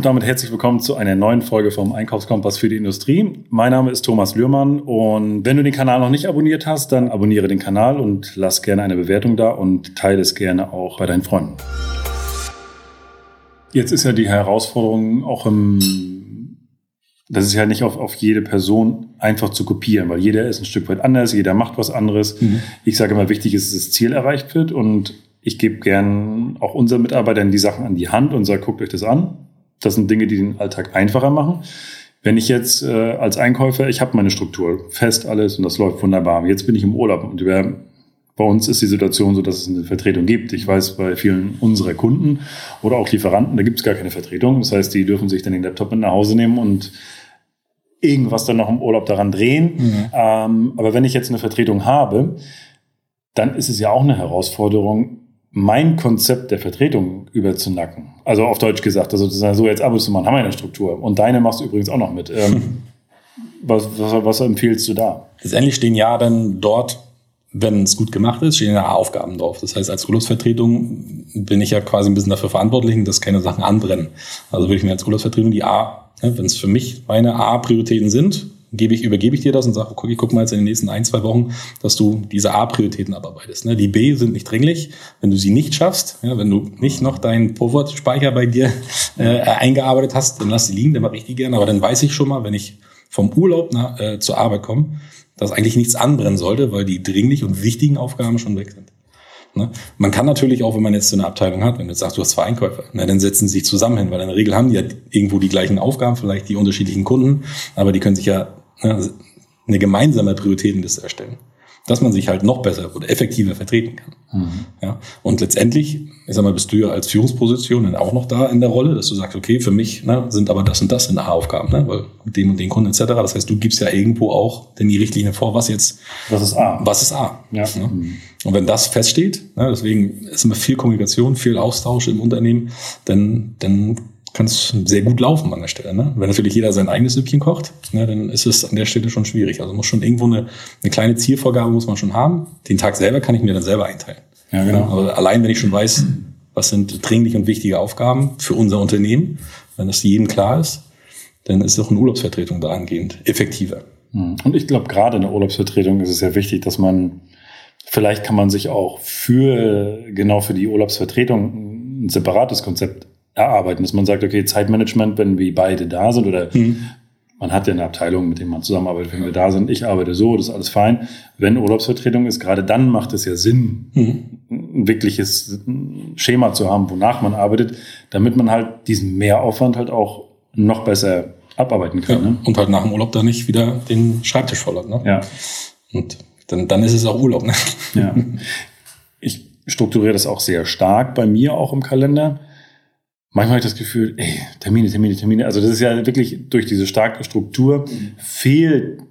Und damit herzlich willkommen zu einer neuen Folge vom Einkaufskompass für die Industrie. Mein Name ist Thomas Lührmann und wenn du den Kanal noch nicht abonniert hast, dann abonniere den Kanal und lass gerne eine Bewertung da und teile es gerne auch bei deinen Freunden. Jetzt ist ja die Herausforderung auch im, das ist ja nicht auf, auf jede Person einfach zu kopieren, weil jeder ist ein Stück weit anders, jeder macht was anderes. Mhm. Ich sage immer, wichtig ist, dass das Ziel erreicht wird und ich gebe gern auch unseren Mitarbeitern die Sachen an die Hand und sage, guckt euch das an das sind Dinge, die den Alltag einfacher machen. Wenn ich jetzt äh, als Einkäufer, ich habe meine Struktur, fest alles und das läuft wunderbar. Jetzt bin ich im Urlaub und über, bei uns ist die Situation so, dass es eine Vertretung gibt. Ich weiß, bei vielen unserer Kunden oder auch Lieferanten, da gibt es gar keine Vertretung. Das heißt, die dürfen sich dann den Laptop mit nach Hause nehmen und irgendwas dann noch im Urlaub daran drehen. Mhm. Ähm, aber wenn ich jetzt eine Vertretung habe, dann ist es ja auch eine Herausforderung, mein Konzept der Vertretung überzunacken. Also auf Deutsch gesagt, also so jetzt Abos zu machen, haben wir eine Struktur. Und deine machst du übrigens auch noch mit. Ähm, was, was, was empfiehlst du da? Letztendlich stehen ja dann dort, wenn es gut gemacht ist, stehen ja A-Aufgaben drauf. Das heißt, als Urlaubsvertretung bin ich ja quasi ein bisschen dafür verantwortlich, dass keine Sachen anbrennen. Also würde ich mir als Urlaubsvertretung die A, ne, wenn es für mich meine A-Prioritäten sind, gebe ich, übergebe ich dir das und sage, okay, guck mal jetzt in den nächsten ein, zwei Wochen, dass du diese A-Prioritäten abarbeitest. Ne? Die B sind nicht dringlich. Wenn du sie nicht schaffst, ja, wenn du nicht noch deinen Pivot-Speicher bei dir äh, eingearbeitet hast, dann lass sie liegen, dann mache ich die gerne. Aber dann weiß ich schon mal, wenn ich vom Urlaub nach, äh, zur Arbeit komme, dass eigentlich nichts anbrennen sollte, weil die dringlich und wichtigen Aufgaben schon weg sind. Ne? Man kann natürlich auch, wenn man jetzt so eine Abteilung hat, wenn du jetzt sagst, du hast zwei Einkäufer, ne, dann setzen sie sich zusammen hin, weil in der Regel haben die ja irgendwo die gleichen Aufgaben, vielleicht die unterschiedlichen Kunden, aber die können sich ja eine gemeinsame Prioritätenliste erstellen. Dass man sich halt noch besser oder effektiver vertreten kann. Mhm. Ja, und letztendlich, ich sag mal, bist du ja als Führungsposition dann auch noch da in der Rolle, dass du sagst, okay, für mich ne, sind aber das und das in der A-Aufgaben, ne, weil mit dem und den Kunden etc. Das heißt, du gibst ja irgendwo auch denn die Richtlinie vor, was jetzt, was ist A, was ist A. Ja. Ne? Mhm. Und wenn das feststeht, ne, deswegen ist immer viel Kommunikation, viel Austausch im Unternehmen, dann, dann kann es sehr gut laufen an der Stelle. Ne? Wenn natürlich jeder sein eigenes Süppchen kocht, ne, dann ist es an der Stelle schon schwierig. Also muss schon irgendwo eine, eine kleine Zielvorgabe muss man schon haben. Den Tag selber kann ich mir dann selber einteilen. Ja, genau. Also allein wenn ich schon weiß, was sind dringlich und wichtige Aufgaben für unser Unternehmen, wenn das jedem klar ist, dann ist auch eine Urlaubsvertretung dahingehend effektiver. Hm. Und ich glaube, gerade in der Urlaubsvertretung ist es sehr wichtig, dass man, vielleicht kann man sich auch für, genau für die Urlaubsvertretung ein separates Konzept erarbeiten, dass man sagt, okay, Zeitmanagement, wenn wir beide da sind oder mhm. man hat ja eine Abteilung, mit der man zusammenarbeitet, wenn wir da sind, ich arbeite so, das ist alles fein. Wenn Urlaubsvertretung ist, gerade dann macht es ja Sinn, mhm. ein wirkliches Schema zu haben, wonach man arbeitet, damit man halt diesen Mehraufwand halt auch noch besser abarbeiten kann. Ja, ne? Und halt nach dem Urlaub dann nicht wieder den Schreibtisch voll hat. Ne? Ja. Und dann, dann ist es auch Urlaub. Ne? Ja. Ich strukturiere das auch sehr stark bei mir auch im Kalender manchmal habe ich das Gefühl, ey, Termine, Termine, Termine. Also das ist ja wirklich durch diese starke Struktur fehlt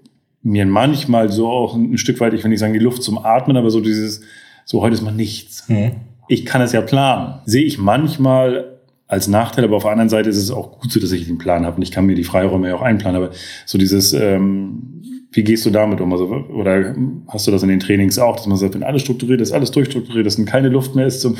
mir manchmal so auch ein Stück weit, ich will nicht sagen die Luft zum Atmen, aber so dieses, so heute ist mal nichts. Mhm. Ich kann es ja planen. Sehe ich manchmal als Nachteil, aber auf der anderen Seite ist es auch gut so, dass ich den Plan habe und ich kann mir die Freiräume ja auch einplanen. Aber so dieses, ähm, wie gehst du damit um? Also, oder hast du das in den Trainings auch, dass man sagt, wenn alles strukturiert ist, alles durchstrukturiert ist und keine Luft mehr ist zum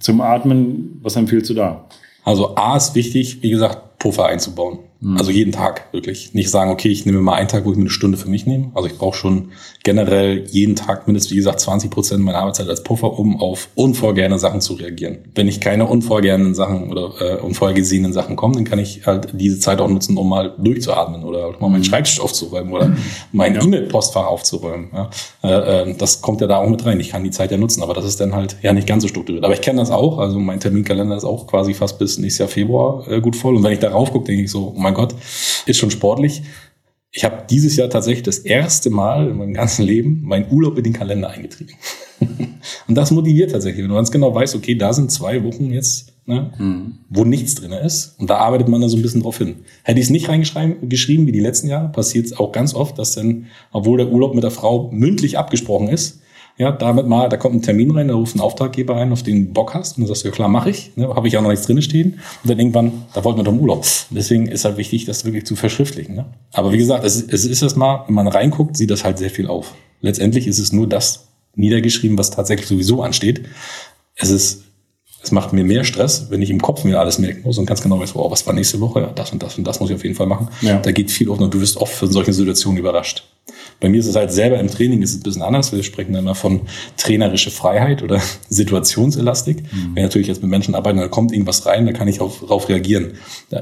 zum Atmen, was empfiehlst du da? Also A ist wichtig, wie gesagt, Puffer einzubauen. Mhm. Also jeden Tag wirklich. Nicht sagen, okay, ich nehme mal einen Tag, wo ich mir eine Stunde für mich nehme. Also ich brauche schon generell jeden Tag mindestens, wie gesagt, 20 Prozent meiner Arbeitszeit als Puffer, um auf unvorgehende Sachen zu reagieren. Wenn ich keine unvorgehenden Sachen oder äh, unvorhergesehenen Sachen komme, dann kann ich halt diese Zeit auch nutzen, um mal durchzuatmen oder mal meinen mhm. Schreibtisch aufzuräumen oder mein ja. E-Mail-Postfach aufzuräumen. Ja. Äh, äh, das kommt ja da auch mit rein. Ich kann die Zeit ja nutzen, aber das ist dann halt ja nicht ganz so strukturiert. Aber ich kenne das auch. Also mein Terminkalender ist auch quasi fast bis nächstes Jahr Februar äh, gut voll. Und wenn ich darauf gucke, denke ich so, oh mein Gott, ist schon sportlich. Ich habe dieses Jahr tatsächlich das erste Mal in meinem ganzen Leben meinen Urlaub in den Kalender eingetrieben. und das motiviert tatsächlich, wenn du ganz genau weißt, okay, da sind zwei Wochen jetzt, ne, mhm. wo nichts drin ist. Und da arbeitet man da so ein bisschen drauf hin. Hätte ich es nicht reingeschrieben wie die letzten Jahre, passiert es auch ganz oft, dass dann, obwohl der Urlaub mit der Frau mündlich abgesprochen ist, ja, damit mal, da kommt ein Termin rein, da ruft ein Auftraggeber ein, auf den du Bock hast. Und dann sagst du, ja klar, mache ich. Ne, Habe ich auch noch nichts drin stehen. Und dann irgendwann, da wollten wir doch im Urlaub. Deswegen ist halt wichtig, das wirklich zu verschriftlichen. Ne? Aber wie gesagt, es, es ist das mal, wenn man reinguckt, sieht das halt sehr viel auf. Letztendlich ist es nur das niedergeschrieben, was tatsächlich sowieso ansteht. Es ist Es macht mir mehr Stress, wenn ich im Kopf mir alles merken muss und ganz genau weiß, wow, was war nächste Woche? Ja, das und das und das muss ich auf jeden Fall machen. Ja. Da geht viel auf und du wirst oft von solchen Situationen überrascht. Bei mir ist es halt selber im Training ist es ein bisschen anders. Wir sprechen immer von trainerische Freiheit oder Situationselastik. Mhm. Wenn natürlich jetzt mit Menschen arbeiten, da kommt irgendwas rein, da kann ich auch darauf reagieren.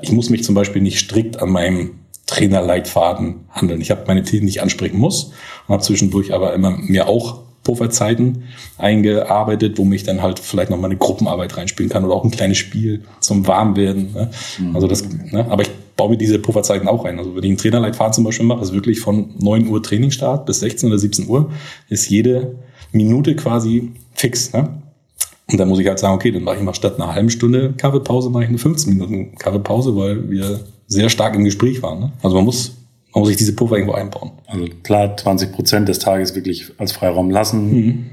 Ich muss mich zum Beispiel nicht strikt an meinem Trainerleitfaden handeln. Ich habe meine Themen nicht ansprechen muss und habe zwischendurch aber immer mir auch Pufferzeiten eingearbeitet, wo mich dann halt vielleicht noch mal eine Gruppenarbeit reinspielen kann oder auch ein kleines Spiel zum Warmwerden. Ne? Mhm. Also das, ne? aber ich baue mir diese Pufferzeiten auch ein. Also wenn ich einen Trainerleitfaden zum Beispiel mache, ist wirklich von 9 Uhr Trainingsstart bis 16 oder 17 Uhr, ist jede Minute quasi fix. Ne? Und dann muss ich halt sagen, okay, dann mache ich mal statt einer halben Stunde Kaffeepause, mache ich eine 15 Minuten Kaffeepause, weil wir sehr stark im Gespräch waren. Ne? Also man muss, man muss sich diese Puffer irgendwo einbauen. Also klar, 20 Prozent des Tages wirklich als Freiraum lassen mhm.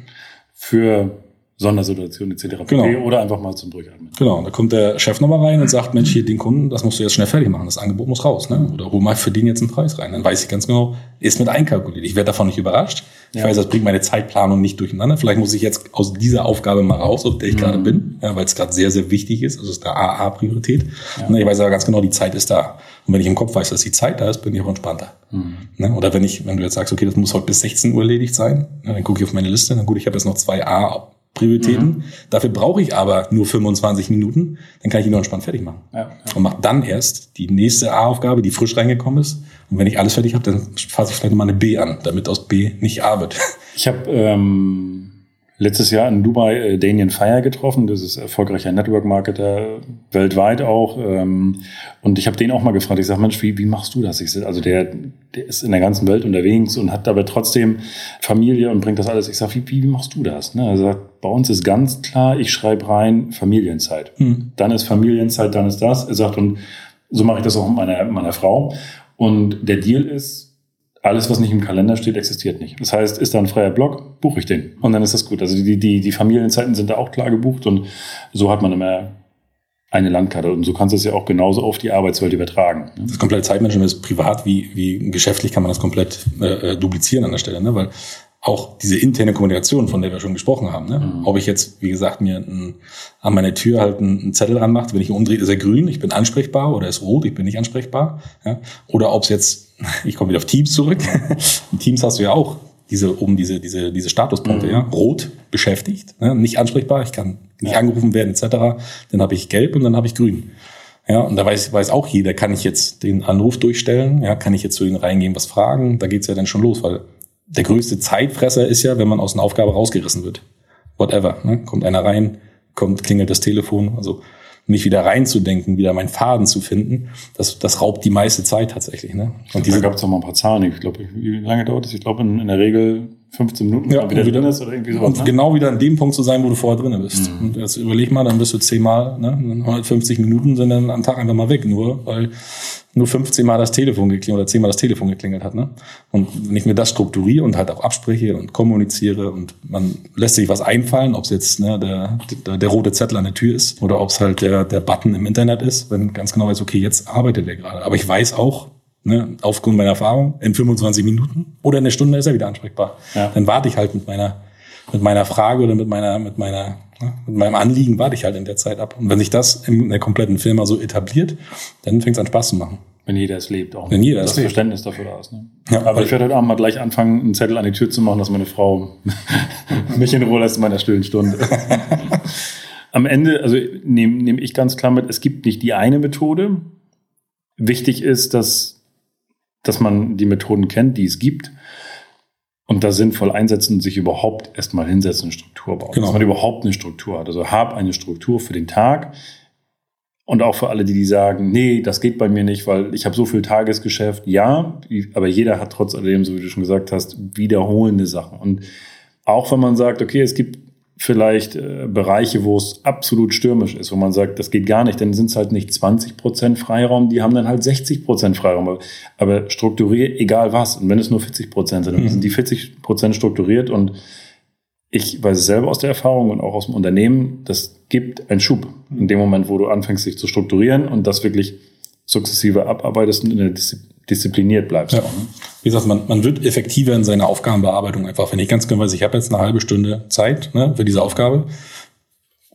für Sondersituation etc. Genau. Oder einfach mal zum Durchatmen. Genau, da kommt der Chef nochmal rein und sagt, Mensch, hier den Kunden, das musst du jetzt schnell fertig machen, das Angebot muss raus. Ne? Oder hol mal für den jetzt einen Preis rein. Dann weiß ich ganz genau, ist mit einkalkuliert. Ich werde davon nicht überrascht. Ich ja. weiß, das bringt meine Zeitplanung nicht durcheinander. Vielleicht muss ich jetzt aus dieser Aufgabe mal raus, auf der ich mhm. gerade bin, ja, weil es gerade sehr, sehr wichtig ist. Also es ist eine AA-Priorität. Ja. Ich weiß aber ganz genau, die Zeit ist da. Und wenn ich im Kopf weiß, dass die Zeit da ist, bin ich auch entspannter. Mhm. Ne? Oder wenn ich, wenn du jetzt sagst, okay, das muss heute bis 16 Uhr erledigt sein, dann gucke ich auf meine Liste, dann gut, ich habe jetzt noch zwei A Prioritäten. Mhm. Dafür brauche ich aber nur 25 Minuten, dann kann ich ihn nur entspannt fertig machen. Ja, ja. Und mache dann erst die nächste A-Aufgabe, die frisch reingekommen ist. Und wenn ich alles fertig habe, dann fasse ich vielleicht nochmal eine B an, damit aus B nicht A wird. Ich habe ähm, letztes Jahr in Dubai äh, Daniel Fire getroffen. Das ist erfolgreicher Network-Marketer weltweit auch. Ähm, und ich habe den auch mal gefragt. Ich sage, Mensch, wie, wie machst du das? Ich, also der, der ist in der ganzen Welt unterwegs und hat aber trotzdem Familie und bringt das alles. Ich sage, wie, wie machst du das? Ne? Er sagt, bei uns ist ganz klar, ich schreibe rein Familienzeit. Hm. Dann ist Familienzeit, dann ist das. Er sagt, und so mache ich das auch mit meiner, meiner Frau. Und der Deal ist, alles, was nicht im Kalender steht, existiert nicht. Das heißt, ist da ein freier Block, buche ich den. Und dann ist das gut. Also die, die, die Familienzeiten sind da auch klar gebucht und so hat man immer eine Landkarte. Und so kannst du es ja auch genauso auf die Arbeitswelt übertragen. Ne? Das komplette Zeitmanagement ist privat wie, wie geschäftlich kann man das komplett äh, äh, duplizieren an der Stelle, ne? weil auch diese interne Kommunikation, von der wir schon gesprochen haben, ne? Mhm. ob ich jetzt, wie gesagt, mir ein, an meine Tür halt einen, einen Zettel ranmacht, wenn ich umdrehe, ist er grün, ich bin ansprechbar oder ist rot, ich bin nicht ansprechbar. Ja? Oder ob es jetzt, ich komme wieder auf Teams zurück, in Teams hast du ja auch diese oben diese diese diese Statuspunkte, mhm. ja, rot beschäftigt, ne? nicht ansprechbar, ich kann nicht ja. angerufen werden etc. Dann habe ich gelb und dann habe ich grün. Ja, und da weiß, weiß auch jeder, kann ich jetzt den Anruf durchstellen, ja, kann ich jetzt zu ihnen reingehen, was fragen, da geht's ja dann schon los, weil der größte Zeitfresser ist ja, wenn man aus einer Aufgabe rausgerissen wird. Whatever. Ne? Kommt einer rein, kommt, klingelt das Telefon. Also mich wieder reinzudenken, wieder meinen Faden zu finden, das, das raubt die meiste Zeit tatsächlich. Ne? Und diese, da gab es noch mal ein paar Zahlen. Ich glaube, wie lange dauert das? Ich glaube, in, in der Regel 15 Minuten, ja, wieder, wieder drin ist oder irgendwie sowas. Und ne? genau wieder an dem Punkt zu sein, wo du vorher drin bist. Mhm. Und jetzt überleg mal, dann bist du zehnmal, ne? 150 Minuten sind dann am Tag einfach mal weg, nur weil nur 15 Mal das Telefon geklingelt oder 10 Mal das Telefon geklingelt hat. Ne? Und wenn ich mir das strukturiere und halt auch abspreche und kommuniziere und man lässt sich was einfallen, ob es jetzt ne, der, der, der rote Zettel an der Tür ist oder ob es halt der, der Button im Internet ist, wenn ganz genau weiß, okay, jetzt arbeitet er gerade. Aber ich weiß auch, ne, aufgrund meiner Erfahrung, in 25 Minuten oder in einer Stunde ist er wieder ansprechbar. Ja. Dann warte ich halt mit meiner, mit meiner Frage oder mit meiner, mit meiner mit meinem Anliegen warte ich halt in der Zeit ab. Und wenn sich das in der kompletten Firma so etabliert, dann fängt es an Spaß zu machen. Wenn jeder es lebt, auch. Wenn jeder das Verständnis dafür da ist. Ne? Ja, aber ich werde heute Abend mal gleich anfangen, einen Zettel an die Tür zu machen, dass meine Frau mich in Ruhe lässt in meiner stillen Stunde. Am Ende, also nehme nehm ich ganz klar mit, es gibt nicht die eine Methode. Wichtig ist, dass, dass man die Methoden kennt, die es gibt und da sinnvoll einsetzen und sich überhaupt erstmal hinsetzen und Struktur bauen. Genau. Dass man überhaupt eine Struktur hat. Also hab eine Struktur für den Tag. Und auch für alle, die, die sagen, nee, das geht bei mir nicht, weil ich habe so viel Tagesgeschäft. Ja, aber jeder hat trotz alledem, so wie du schon gesagt hast, wiederholende Sachen. Und auch wenn man sagt, okay, es gibt vielleicht äh, Bereiche, wo es absolut stürmisch ist, wo man sagt, das geht gar nicht, dann sind es halt nicht 20 Prozent Freiraum, die haben dann halt 60 Prozent Freiraum. Aber strukturiert, egal was. Und wenn es nur 40 Prozent sind, dann mhm. sind die 40 Prozent strukturiert und ich weiß es selber aus der Erfahrung und auch aus dem Unternehmen, das gibt einen Schub in dem Moment, wo du anfängst, dich zu strukturieren und das wirklich sukzessive abarbeitest und in der Disziplin diszipliniert bleibst. Ja. Wie gesagt, man, man wird effektiver in seiner Aufgabenbearbeitung einfach. Wenn ich ganz genau weiß, ich habe jetzt eine halbe Stunde Zeit ne, für diese Aufgabe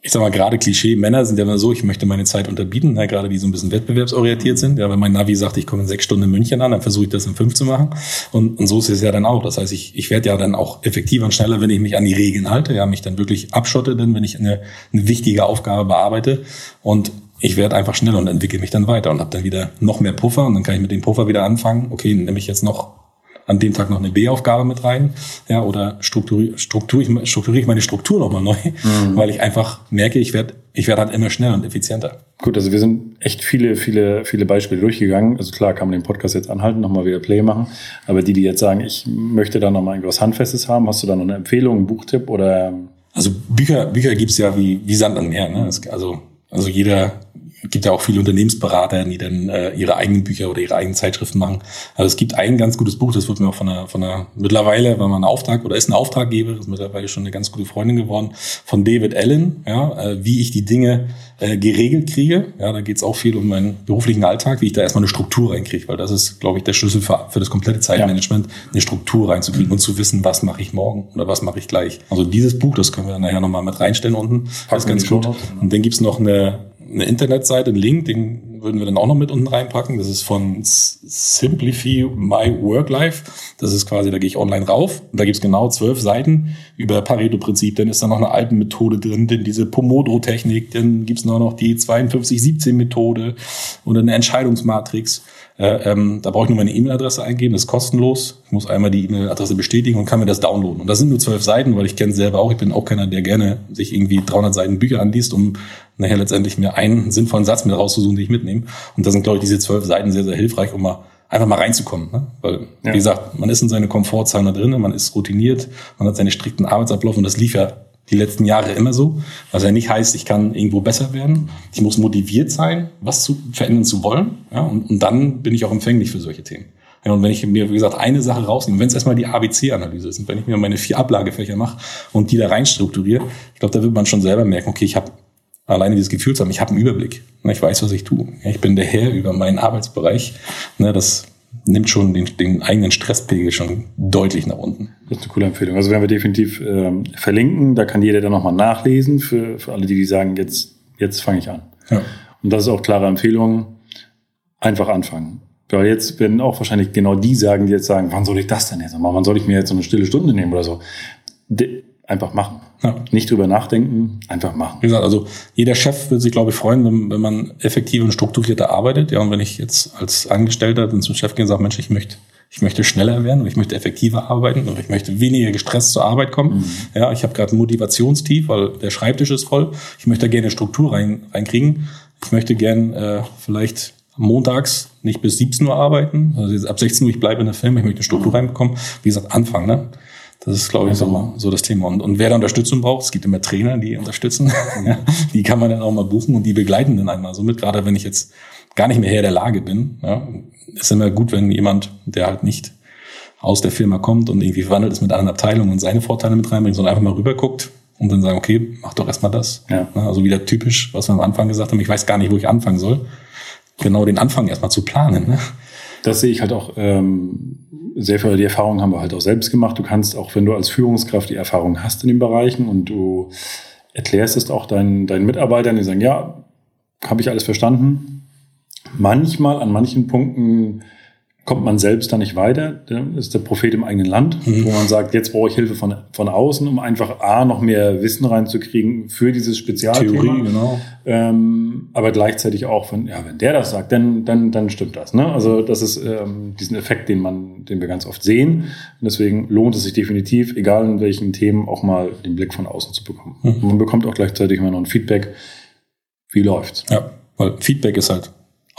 ich sag mal, gerade Klischee, Männer sind ja immer so, ich möchte meine Zeit unterbieten, ne, gerade die so ein bisschen wettbewerbsorientiert sind. Ja, wenn mein Navi sagt, ich komme in sechs Stunden in München an, dann versuche ich das in fünf zu machen. Und, und so ist es ja dann auch. Das heißt, ich, ich werde ja dann auch effektiver und schneller, wenn ich mich an die Regeln halte, ja, mich dann wirklich abschotte, denn wenn ich eine, eine wichtige Aufgabe bearbeite und ich werde einfach schneller und entwickle mich dann weiter und habe dann wieder noch mehr Puffer und dann kann ich mit dem Puffer wieder anfangen. Okay, nehme ich jetzt noch an dem Tag noch eine B-Aufgabe mit rein, ja, oder strukturiere struktur, strukturiere ich meine Struktur nochmal neu, mhm. weil ich einfach merke, ich werde ich werde halt immer schneller und effizienter. Gut, also wir sind echt viele, viele, viele Beispiele durchgegangen. Also klar kann man den Podcast jetzt anhalten, nochmal wieder Play machen. Aber die, die jetzt sagen, ich möchte da nochmal irgendwas Handfestes haben, hast du da noch eine Empfehlung, einen Buchtipp oder? Also Bücher, Bücher gibt's ja wie, wie Sand am Meer. Ne? Also, also jeder, gibt ja auch viele Unternehmensberater, die dann äh, ihre eigenen Bücher oder ihre eigenen Zeitschriften machen. Also es gibt ein ganz gutes Buch, das wird mir auch von einer, von einer mittlerweile, wenn man einen Auftrag oder ist ein Auftraggeber, ist mittlerweile schon eine ganz gute Freundin geworden, von David Allen, ja, äh, wie ich die Dinge äh, geregelt kriege. Ja, da geht es auch viel um meinen beruflichen Alltag, wie ich da erstmal eine Struktur reinkriege, weil das ist, glaube ich, der Schlüssel für, für das komplette Zeitmanagement, ja. eine Struktur reinzukriegen mhm. und zu wissen, was mache ich morgen oder was mache ich gleich. Also dieses Buch, das können wir dann nachher nochmy mit reinstellen unten. Das ist ganz gut. Und dann gibt's noch eine eine Internetseite, einen Link, den würden wir dann auch noch mit unten reinpacken. Das ist von Simplify My Work Life. Das ist quasi, da gehe ich online rauf und da gibt's genau zwölf Seiten über Pareto-Prinzip. Dann ist da noch eine Alpenmethode drin, denn diese Pomodoro-Technik, dann gibt's noch, noch die 52-17-Methode oder eine Entscheidungsmatrix. Äh, ähm, da brauche ich nur meine E-Mail-Adresse eingeben, das ist kostenlos. Ich muss einmal die E-Mail-Adresse bestätigen und kann mir das downloaden. Und das sind nur zwölf Seiten, weil ich kenne selber auch. Ich bin auch keiner, der gerne sich irgendwie 300 Seiten Bücher anliest, um nachher letztendlich mir einen sinnvollen Satz mit rauszusuchen, den ich mitnehme. Und da sind, glaube ich, diese zwölf Seiten sehr, sehr hilfreich, um mal einfach mal reinzukommen. Ne? Weil, ja. wie gesagt, man ist in seine Komfortzone drin, man ist routiniert, man hat seine strikten Arbeitsablauf und das lief ja die letzten Jahre immer so. Was ja nicht heißt, ich kann irgendwo besser werden. Ich muss motiviert sein, was zu verändern zu wollen. Ja, und, und dann bin ich auch empfänglich für solche Themen. Ja, und wenn ich mir, wie gesagt, eine Sache rausnehme, wenn es erstmal die ABC-Analyse ist und wenn ich mir meine vier Ablagefächer mache und die da rein strukturiere, ich glaube, da wird man schon selber merken, okay, ich habe alleine dieses Gefühl zu haben, ich habe einen Überblick. Ich weiß, was ich tue. Ich bin der Herr über meinen Arbeitsbereich. Ne, das nimmt schon den, den eigenen Stresspegel schon deutlich nach unten. Das ist eine coole Empfehlung. Also werden wir definitiv ähm, verlinken. Da kann jeder dann nochmal nachlesen für, für alle, die, die sagen, jetzt, jetzt fange ich an. Ja. Und das ist auch klare Empfehlung. Einfach anfangen. Weil jetzt werden auch wahrscheinlich genau die sagen, die jetzt sagen, wann soll ich das denn jetzt machen? Wann soll ich mir jetzt so eine stille Stunde nehmen oder so? De einfach machen. Ja. Nicht drüber nachdenken, einfach machen. Wie gesagt, also jeder Chef würde sich, glaube ich, freuen, wenn, wenn man effektiv und strukturierter arbeitet. Ja, und wenn ich jetzt als Angestellter dann zum Chef gehe und sage, Mensch, ich möchte, ich möchte schneller werden und ich möchte effektiver arbeiten und ich möchte weniger gestresst zur Arbeit kommen. Mhm. Ja, ich habe gerade ein Motivationstief, weil der Schreibtisch ist voll. Ich möchte gerne Struktur rein, reinkriegen. Ich möchte gern äh, vielleicht montags nicht bis 17 Uhr arbeiten. Also ab 16 Uhr, ich bleibe in der Firma, ich möchte eine Struktur reinbekommen. Wie gesagt, anfangen. Ne? Das ist, glaube ich, so, so das Thema. Und, und wer da Unterstützung braucht, es gibt immer Trainer, die unterstützen. ja, die kann man dann auch mal buchen und die begleiten dann einmal so mit. Gerade wenn ich jetzt gar nicht mehr her der Lage bin, ja, ist immer gut, wenn jemand, der halt nicht aus der Firma kommt und irgendwie verwandelt ist mit anderen Abteilungen und seine Vorteile mit reinbringt, sondern einfach mal rüberguckt und dann sagen, okay, mach doch erstmal das. Ja. Also wieder typisch, was wir am Anfang gesagt haben, ich weiß gar nicht, wo ich anfangen soll. Genau den Anfang erstmal zu planen. Ne? Das sehe ich halt auch ähm, sehr viel, die Erfahrung haben wir halt auch selbst gemacht. Du kannst auch, wenn du als Führungskraft die Erfahrung hast in den Bereichen und du erklärst es auch deinen, deinen Mitarbeitern, die sagen, ja, habe ich alles verstanden. Manchmal an manchen Punkten kommt man selbst da nicht weiter. Das ist der Prophet im eigenen Land, mhm. wo man sagt, jetzt brauche ich Hilfe von, von außen, um einfach A, noch mehr Wissen reinzukriegen für dieses Spezialthema. Theorie, genau. Ähm, aber gleichzeitig auch von, ja, wenn der das sagt, dann, dann, dann stimmt das. Ne? Also das ist ähm, diesen Effekt, den man, den wir ganz oft sehen. Und deswegen lohnt es sich definitiv, egal in welchen Themen, auch mal den Blick von außen zu bekommen. Mhm. man bekommt auch gleichzeitig immer noch ein Feedback. Wie läuft's? Ja, weil Feedback ist halt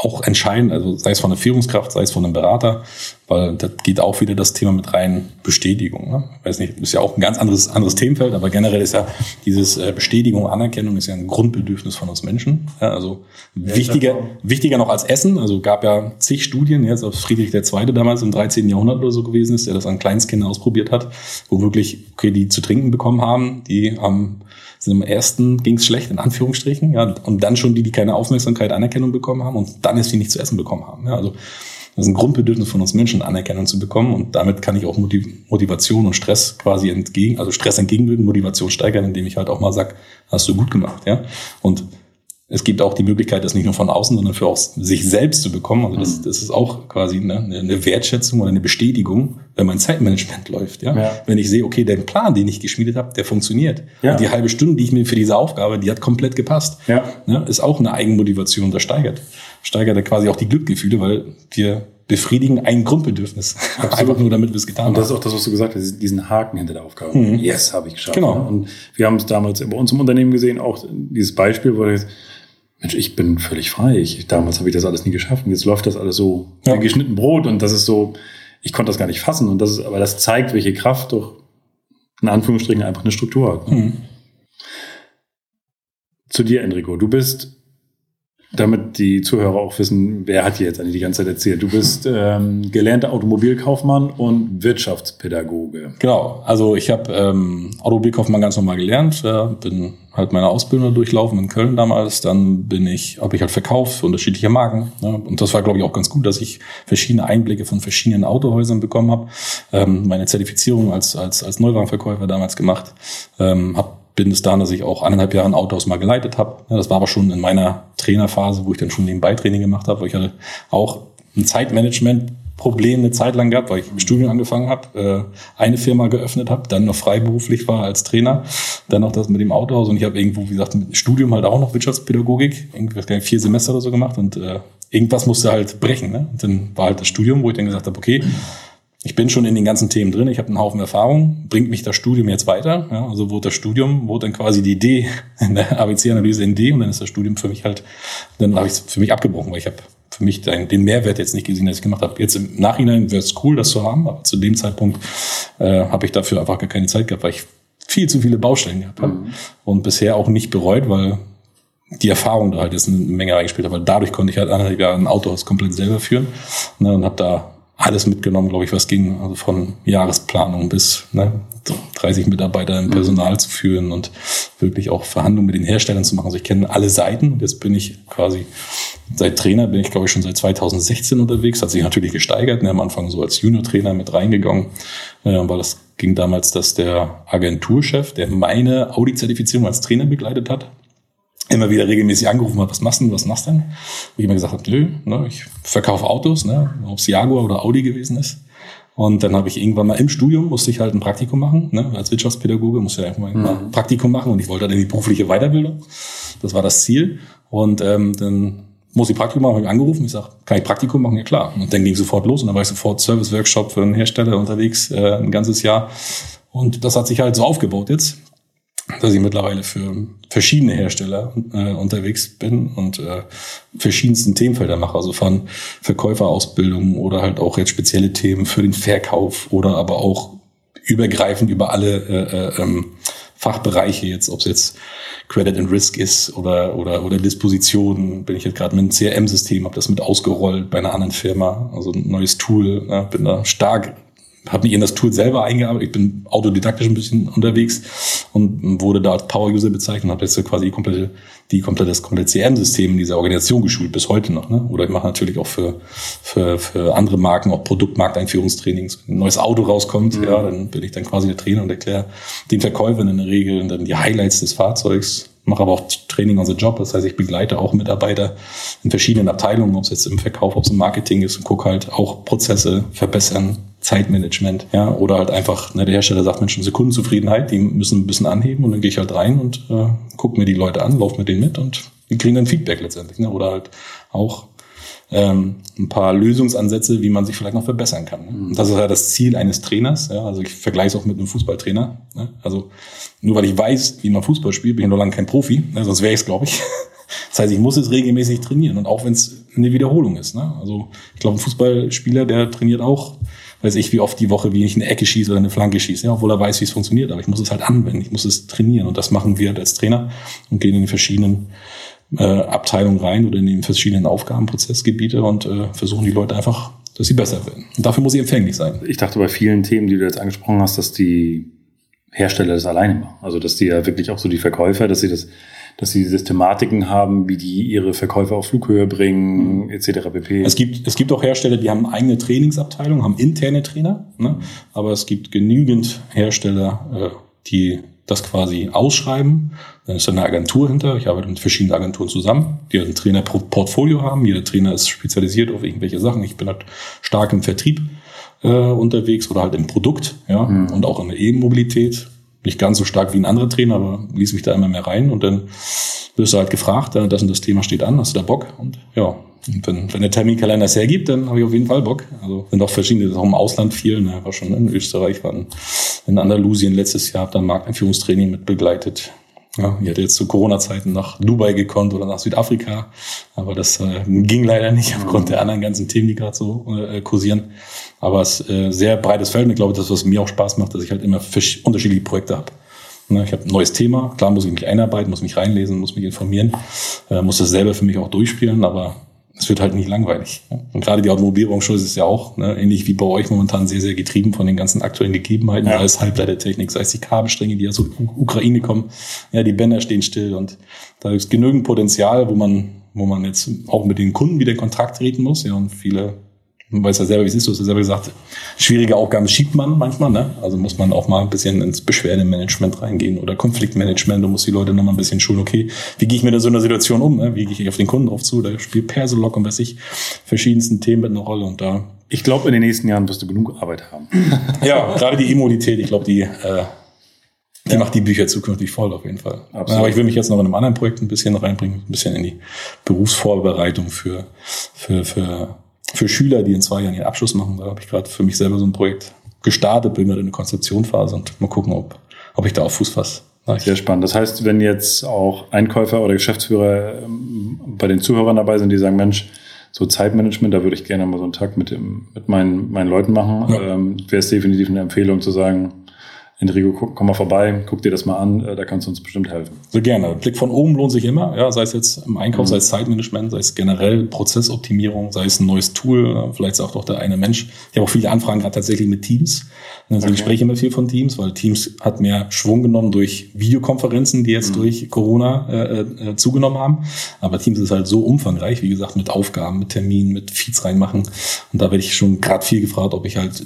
auch entscheidend, also sei es von der Führungskraft, sei es von einem Berater, weil da geht auch wieder das Thema mit rein Bestätigung. Ne? Ich weiß nicht, ist ja auch ein ganz anderes, anderes Themenfeld, aber generell ist ja dieses äh, Bestätigung, Anerkennung ist ja ein Grundbedürfnis von uns Menschen. Ja, also ja, wichtiger, wichtiger noch als Essen. Also gab ja zig Studien, jetzt auf Friedrich II. damals im 13. Jahrhundert oder so gewesen ist, der das an Kleinstkindern ausprobiert hat, wo wirklich, okay, die zu trinken bekommen haben, die am sind im ersten ging es schlecht, in Anführungsstrichen, ja, und dann schon die, die keine Aufmerksamkeit, Anerkennung bekommen haben und dann ist die nicht zu essen bekommen haben. Ja, also Das ist ein Grundbedürfnis von uns Menschen, Anerkennung zu bekommen. Und damit kann ich auch Motivation und Stress quasi entgegen, also Stress entgegenwirken, Motivation steigern, indem ich halt auch mal sag, hast du gut gemacht, ja. Und es gibt auch die Möglichkeit, das nicht nur von außen, sondern für auch sich selbst zu bekommen. Also das, mhm. das ist auch quasi eine, eine Wertschätzung oder eine Bestätigung, wenn mein Zeitmanagement läuft. Ja? ja. Wenn ich sehe, okay, der Plan, den ich geschmiedet habe, der funktioniert. Ja. Und die halbe Stunde, die ich mir für diese Aufgabe, die hat komplett gepasst. Ja. ja ist auch eine Eigenmotivation, das steigert. Steigert da quasi auch die Glückgefühle, weil wir befriedigen ein Grundbedürfnis. Absolut. Einfach nur, damit wir es getan haben. Und das ist auch das, was du gesagt hast, diesen Haken hinter der Aufgabe. Mhm. Yes, habe ich geschafft. Genau. Und wir haben es damals bei uns im Unternehmen gesehen, auch dieses Beispiel, wo jetzt Mensch, ich bin völlig frei. Ich, damals habe ich das alles nie geschafft. Und jetzt läuft das alles so ja. wie geschnitten Brot. Und das ist so, ich konnte das gar nicht fassen. Und das ist, aber das zeigt, welche Kraft doch in Anführungsstrichen einfach eine Struktur hat. Mhm. Zu dir, Enrico. Du bist damit die Zuhörer auch wissen, wer hat dir jetzt eigentlich die ganze Zeit erzählt. Du bist ähm, gelernter Automobilkaufmann und Wirtschaftspädagoge. Genau, also ich habe ähm, Automobilkaufmann ganz normal gelernt, äh, bin halt meine Ausbildung durchlaufen in Köln damals, dann bin ich, habe ich halt verkauft für unterschiedliche Marken. Ne? Und das war, glaube ich, auch ganz gut, dass ich verschiedene Einblicke von verschiedenen Autohäusern bekommen habe. Ähm, meine Zertifizierung als, als, als Neuwagenverkäufer damals gemacht, ähm, habe bin es dahin, dass ich auch eineinhalb Jahre ein Autohaus mal geleitet habe. Ja, das war aber schon in meiner Trainerphase, wo ich dann schon nebenbei Training gemacht habe, weil ich hatte auch ein Zeitmanagement Problem eine Zeit lang gehabt, weil ich im Studium angefangen habe, äh, eine Firma geöffnet habe, dann noch freiberuflich war als Trainer, dann noch das mit dem Autohaus und ich habe irgendwo, wie gesagt, mit dem Studium halt auch noch Wirtschaftspädagogik, irgendwie vier Semester oder so gemacht und äh, irgendwas musste halt brechen. Ne? Und dann war halt das Studium, wo ich dann gesagt habe, okay, ich bin schon in den ganzen Themen drin, ich habe einen Haufen Erfahrung, bringt mich das Studium jetzt weiter. Ja, also wurde das Studium, wurde dann quasi die Idee in der ABC-Analyse in D und dann ist das Studium für mich halt, dann habe ich es für mich abgebrochen, weil ich habe für mich den, Mehrwert jetzt nicht gesehen, dass ich gemacht habe. Jetzt im Nachhinein wäre es cool, das zu haben, aber zu dem Zeitpunkt äh, habe ich dafür einfach gar keine Zeit gehabt, weil ich viel zu viele Baustellen gehabt habe mhm. und bisher auch nicht bereut, weil die Erfahrung da halt jetzt eine Menge reingespielt hat, weil dadurch konnte ich halt anderthalb Jahre ein Autohaus komplett selber führen ne, und habe da alles mitgenommen, glaube ich, was ging. Also von Jahresplanung bis ne, 30 Mitarbeiter im mhm. Personal mhm. zu führen und wirklich auch Verhandlungen mit den Herstellern zu machen. Also ich kenne alle Seiten. Jetzt bin ich quasi seit Trainer, bin ich glaube ich schon seit 2016 unterwegs. Hat sich natürlich gesteigert. Ne, am Anfang so als Junior-Trainer mit reingegangen, äh, weil das ging damals, dass der Agenturchef, der meine Audi-Zertifizierung als Trainer begleitet hat, immer wieder regelmäßig angerufen hat, was machst du, was machst du denn? Wo ich immer gesagt habe, nö, ne, ich verkaufe Autos, ne, ob es Jaguar oder Audi gewesen ist. Und dann habe ich irgendwann mal im Studium, musste ich halt ein Praktikum machen, ne, als Wirtschaftspädagoge musste ich einfach mal mhm. ein Praktikum machen und ich wollte dann in die berufliche Weiterbildung. Das war das Ziel. Und ähm, dann muss ich Praktikum machen, habe ich angerufen, ich sage, kann ich Praktikum machen? Ja klar. Und dann ging sofort los und dann war ich sofort Service-Workshop für einen Hersteller unterwegs, äh, ein ganzes Jahr. Und das hat sich halt so aufgebaut jetzt dass ich mittlerweile für verschiedene Hersteller äh, unterwegs bin und äh, verschiedensten Themenfelder mache, also von Verkäuferausbildung oder halt auch jetzt spezielle Themen für den Verkauf oder aber auch übergreifend über alle äh, äh, ähm, Fachbereiche jetzt, ob es jetzt Credit and Risk ist oder oder oder Dispositionen, bin ich jetzt gerade mit einem CRM-System, habe das mit ausgerollt bei einer anderen Firma, also ein neues Tool, ja, bin da stark habe mich in das Tool selber eingearbeitet. Ich bin autodidaktisch ein bisschen unterwegs und wurde da als Power-User bezeichnet und habe jetzt quasi die komplette, die komplette, das komplette CRM-System in dieser Organisation geschult, bis heute noch. Ne? Oder ich mache natürlich auch für, für, für andere Marken auch Produktmarkteinführungstrainings. Wenn ein neues Auto rauskommt, mhm. ja, dann bin ich dann quasi der Trainer und erkläre den Verkäufern in der Regel dann die Highlights des Fahrzeugs, mache aber auch Training on the Job. Das heißt, ich begleite auch Mitarbeiter in verschiedenen Abteilungen, ob es jetzt im Verkauf, ob es im Marketing ist und gucke halt auch Prozesse verbessern, Zeitmanagement, ja, oder halt einfach, ne, der Hersteller sagt, Mensch, unsere Kundenzufriedenheit, die müssen ein bisschen anheben und dann gehe ich halt rein und äh, gucke mir die Leute an, laufe mit denen mit und die kriegen dann Feedback letztendlich, ne, oder halt auch ähm, ein paar Lösungsansätze, wie man sich vielleicht noch verbessern kann. Ne? Und das ist ja das Ziel eines Trainers, ja, also ich vergleiche es auch mit einem Fußballtrainer, ne? also nur weil ich weiß, wie man Fußball spielt, bin ich noch lange kein Profi, ne, sonst wäre ich es, glaube ich. Das heißt, ich muss es regelmäßig trainieren und auch wenn es eine Wiederholung ist. Ne? Also ich glaube, ein Fußballspieler, der trainiert auch weiß ich, wie oft die Woche, wie ich eine Ecke schieße oder eine Flanke schieße, ja, obwohl er weiß, wie es funktioniert. Aber ich muss es halt anwenden, ich muss es trainieren. Und das machen wir halt als Trainer und gehen in die verschiedenen äh, Abteilungen rein oder in die verschiedenen Aufgabenprozessgebiete und äh, versuchen die Leute einfach, dass sie besser werden. Und dafür muss ich empfänglich sein. Ich dachte bei vielen Themen, die du jetzt angesprochen hast, dass die Hersteller das alleine machen. Also dass die ja wirklich auch so die Verkäufer, dass sie das dass sie Systematiken haben, wie die ihre Verkäufe auf Flughöhe bringen, mhm. etc. pp. Es gibt, es gibt auch Hersteller, die haben eigene Trainingsabteilungen, haben interne Trainer, ne? aber es gibt genügend Hersteller, äh, die das quasi ausschreiben. Dann ist da eine Agentur hinter. Ich arbeite mit verschiedenen Agenturen zusammen, die ein Trainer-Portfolio haben. Jeder Trainer ist spezialisiert auf irgendwelche Sachen. Ich bin halt stark im Vertrieb äh, unterwegs oder halt im Produkt, ja, mhm. und auch in der E-Mobilität. Nicht ganz so stark wie ein anderer Trainer, aber ließ mich da immer mehr rein und dann wirst du halt gefragt, äh, das und das Thema steht an, hast du da Bock? Und ja, und wenn, wenn der Terminkalender es hergibt, dann habe ich auf jeden Fall Bock. Also sind auch verschiedene, auch im Ausland viel, ne, war schon in Österreich, war in Andalusien letztes Jahr, habe dann Markteinführungstraining mit begleitet. Ja, ich hätte jetzt zu Corona-Zeiten nach Dubai gekonnt oder nach Südafrika, aber das äh, ging leider nicht aufgrund der anderen ganzen Themen, die gerade so äh, kursieren. Aber es ist äh, sehr breites Feld und ich glaube, das, was mir auch Spaß macht, dass ich halt immer unterschiedliche Projekte habe. Ne, ich habe ein neues Thema, klar muss ich mich einarbeiten, muss mich reinlesen, muss mich informieren, äh, muss das selber für mich auch durchspielen, aber es wird halt nicht langweilig. Und gerade die Automobilbranche ist es ja auch, ne, ähnlich wie bei euch momentan sehr, sehr getrieben von den ganzen aktuellen Gegebenheiten, ja. sei es Halbleitertechnik, sei es die Kabelstränge, die aus der Ukraine kommen. Ja, die Bänder stehen still und da ist genügend Potenzial, wo man, wo man jetzt auch mit den Kunden wieder in Kontakt treten muss. Ja, und viele man weiß ja selber, wie es ist, du hast ja selber gesagt, schwierige Aufgaben schiebt man manchmal, ne? Also muss man auch mal ein bisschen ins Beschwerdemanagement reingehen oder Konfliktmanagement, du musst die Leute noch mal ein bisschen schulen, okay, wie gehe ich mit so einer Situation um, ne? Wie gehe ich auf den Kunden drauf zu? Da spielt Persolog und was ich, verschiedensten Themen mit einer Rolle und da. Ich glaube, in den nächsten Jahren wirst du genug Arbeit haben. ja, gerade die Immunität, ich glaube, die, äh, die ja. macht die Bücher zukünftig voll auf jeden Fall. Absolut. Aber ich will mich jetzt noch in einem anderen Projekt ein bisschen reinbringen, ein bisschen in die Berufsvorbereitung für, für, für für Schüler, die in zwei Jahren ihren Abschluss machen. Da habe ich gerade für mich selber so ein Projekt gestartet, bin gerade in der Konzeptionphase und mal gucken, ob, ob ich da auf Fuß fasse. Sehr spannend. Das heißt, wenn jetzt auch Einkäufer oder Geschäftsführer ähm, bei den Zuhörern dabei sind, die sagen, Mensch, so Zeitmanagement, da würde ich gerne mal so einen Tag mit, dem, mit meinen, meinen Leuten machen, ja. ähm, wäre es definitiv eine Empfehlung zu sagen, Enrico, guck, komm mal vorbei, guck dir das mal an, äh, da kannst du uns bestimmt helfen. So gerne. Blick von oben lohnt sich immer, ja, sei es jetzt im Einkauf, mhm. sei es Zeitmanagement, sei es generell Prozessoptimierung, sei es ein neues Tool, vielleicht sagt auch der eine Mensch. Ich habe auch viele Anfragen gerade tatsächlich mit Teams. Also okay. ich spreche immer viel von Teams, weil Teams hat mehr Schwung genommen durch Videokonferenzen, die jetzt mhm. durch Corona äh, äh, zugenommen haben. Aber Teams ist halt so umfangreich, wie gesagt, mit Aufgaben, mit Terminen, mit Feeds reinmachen. Und da werde ich schon gerade viel gefragt, ob ich halt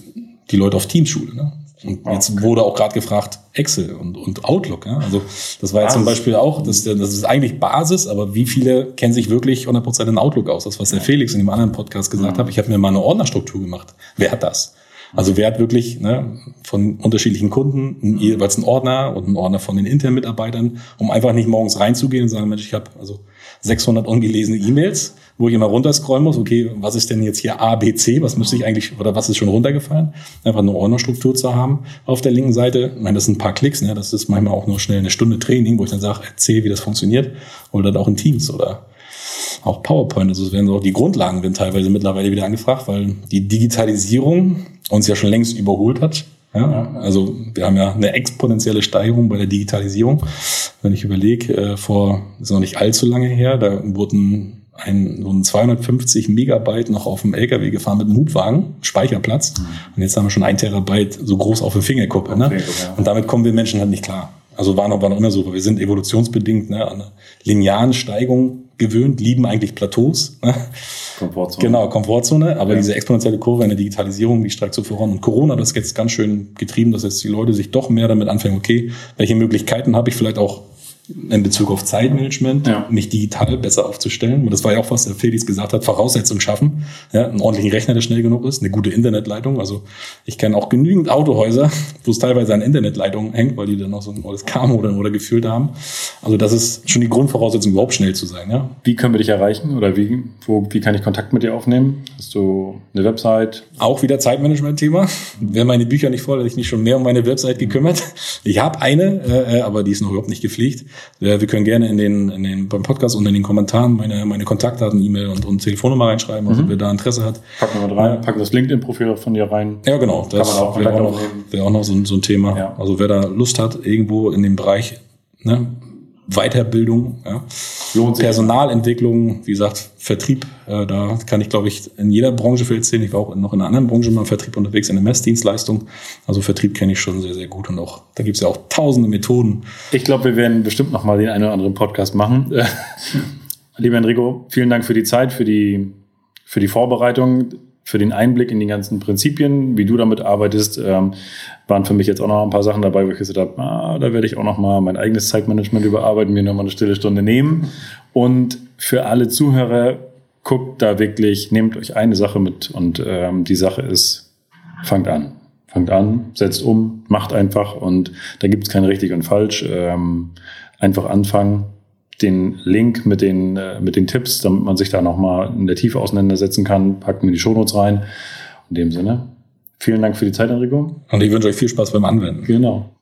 die Leute auf Teams schule. Ne? Und jetzt okay. wurde auch gerade gefragt Excel und, und Outlook. Ja? Also das war jetzt zum Beispiel auch, das, das ist eigentlich Basis, aber wie viele kennen sich wirklich 100% in Outlook aus? Das, was der Felix in dem anderen Podcast gesagt mhm. hat. Ich habe mir mal eine Ordnerstruktur gemacht. Wer hat das? Also wer hat wirklich ne, von unterschiedlichen Kunden jeweils einen Ordner und einen Ordner von den internen Mitarbeitern, um einfach nicht morgens reinzugehen und sagen, Mensch, ich habe also 600 ungelesene E-Mails, wo ich immer runterscrollen muss, okay, was ist denn jetzt hier A, B, C, was müsste ich eigentlich, oder was ist schon runtergefallen? Einfach eine Ordnerstruktur zu haben auf der linken Seite. Ich meine, das sind ein paar Klicks, ne? das ist manchmal auch nur schnell eine Stunde Training, wo ich dann sage, erzähl, wie das funktioniert, oder dann auch in Teams oder auch PowerPoint. Also es werden so die Grundlagen werden teilweise mittlerweile wieder angefragt, weil die Digitalisierung uns ja schon längst überholt hat. Ja, also wir haben ja eine exponentielle Steigerung bei der Digitalisierung. Wenn ich überlege, äh, vor ist noch nicht allzu lange her, da wurden ein, so ein 250 Megabyte noch auf dem LKW gefahren mit einem Hubwagen, Speicherplatz. Mhm. Und jetzt haben wir schon ein Terabyte so groß auf der Fingerkuppe. Ne? Und damit kommen wir Menschen halt nicht klar. Also war noch, war noch immer so, wir sind evolutionsbedingt ne, an einer linearen Steigung gewöhnt, lieben eigentlich Plateaus. Ne? Komfortzone. Genau, Komfortzone. Aber ja. diese exponentielle Kurve in der Digitalisierung, die steigt so voran. Und Corona, das jetzt ganz schön getrieben, dass jetzt die Leute sich doch mehr damit anfangen, okay, welche Möglichkeiten habe ich vielleicht auch in Bezug auf Zeitmanagement, ja. mich digital besser aufzustellen. Und das war ja auch, was der Felix gesagt hat, Voraussetzungen schaffen. Ja, einen ordentlichen Rechner, der schnell genug ist, eine gute Internetleitung. Also ich kenne auch genügend Autohäuser, wo es teilweise an Internetleitungen hängt, weil die dann noch so ein altes K-Modem oder gefühlt haben. Also das ist schon die Grundvoraussetzung, überhaupt schnell zu sein. Ja? Wie können wir dich erreichen oder wie, wo, wie kann ich Kontakt mit dir aufnehmen? Hast du eine Website? Auch wieder Zeitmanagement-Thema. Wären meine Bücher nicht voll, hätte ich mich schon mehr um meine Website gekümmert. Ich habe eine, äh, aber die ist noch überhaupt nicht gepflegt. Wir können gerne in den, in den beim Podcast und in den Kommentaren meine, meine Kontaktdaten, E-Mail und, und Telefonnummer reinschreiben, also mhm. wer da Interesse hat. Packen wir rein, packen das LinkedIn-Profil von dir rein. Ja, genau. Das wäre auch, noch, wär auch noch so, so ein Thema. Ja. Also wer da Lust hat, irgendwo in dem Bereich ne, Weiterbildung, ja. Lohnt sich. Personalentwicklung, wie gesagt, Vertrieb, äh, da kann ich, glaube ich, in jeder Branche viel erzählen. Ich war auch noch in einer anderen Branche mal im Vertrieb unterwegs, in der Messdienstleistung. Also Vertrieb kenne ich schon sehr, sehr gut und auch, da gibt es ja auch tausende Methoden. Ich glaube, wir werden bestimmt noch mal den einen oder anderen Podcast machen. Lieber Enrico, vielen Dank für die Zeit, für die, für die Vorbereitung für den Einblick in die ganzen Prinzipien, wie du damit arbeitest, ähm, waren für mich jetzt auch noch ein paar Sachen dabei, wo ich gesagt habe, ah, da werde ich auch noch mal mein eigenes Zeitmanagement überarbeiten, mir noch mal eine stille Stunde nehmen. Und für alle Zuhörer, guckt da wirklich, nehmt euch eine Sache mit und ähm, die Sache ist, fangt an. Fangt an, setzt um, macht einfach und da gibt es kein richtig und falsch. Ähm, einfach anfangen, den Link mit den, äh, mit den Tipps, damit man sich da nochmal in der Tiefe auseinandersetzen kann, packt mir die Shownotes rein. In dem Sinne, vielen Dank für die Zeit, Enrico. Und ich wünsche euch viel Spaß beim Anwenden. Genau.